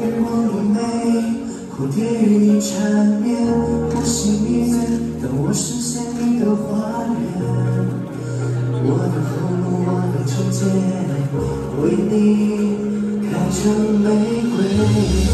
烟波如美，蝴蝶与你缠绵，多幸运，当我实现你的花园。我的喉咙，我的指尖，为你开成玫瑰。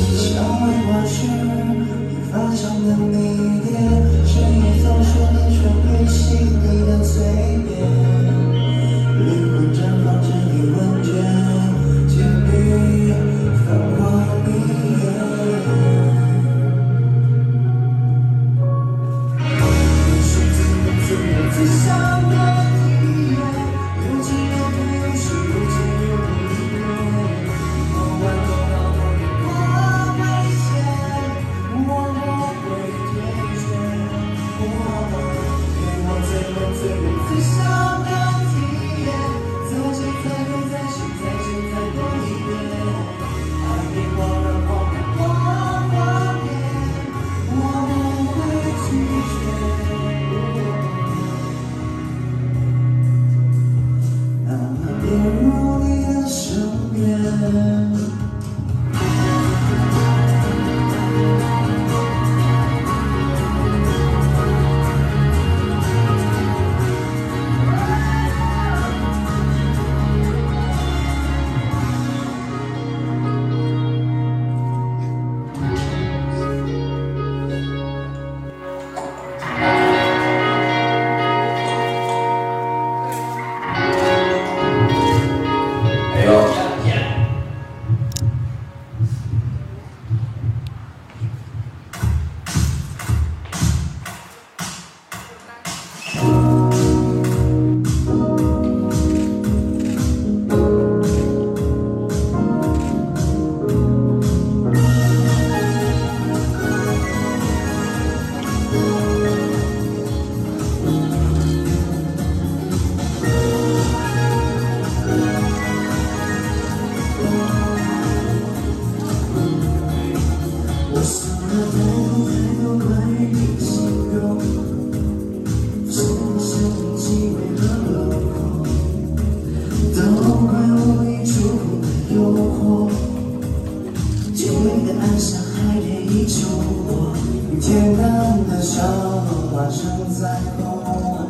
简单的笑容化成彩虹，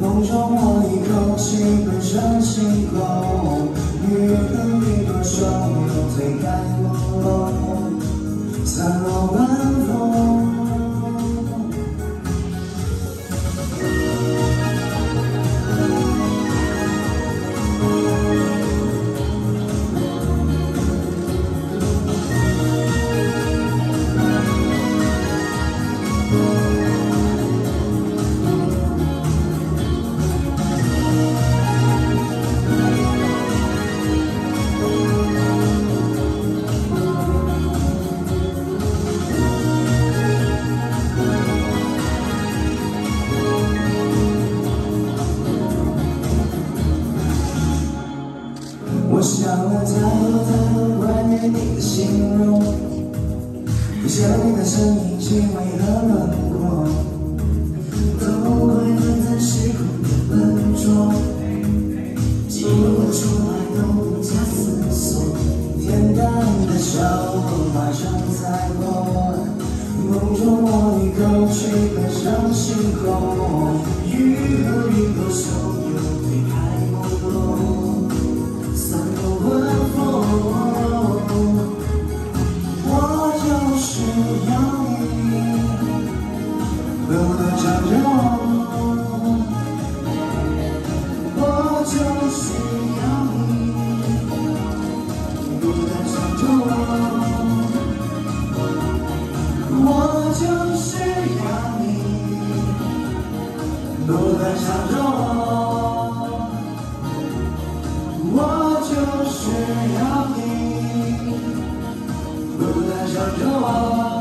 梦中我一口气奔上星空，雨和云朵双拥推开朦胧。散落不像你的身影气味和轮廓，都怪短暂时空的笨拙，记录出来都不假思索，恬淡的笑容化成彩虹，梦中我一口气奔上星空，雨和云朵汹不断想着我我就是要你。不断想着我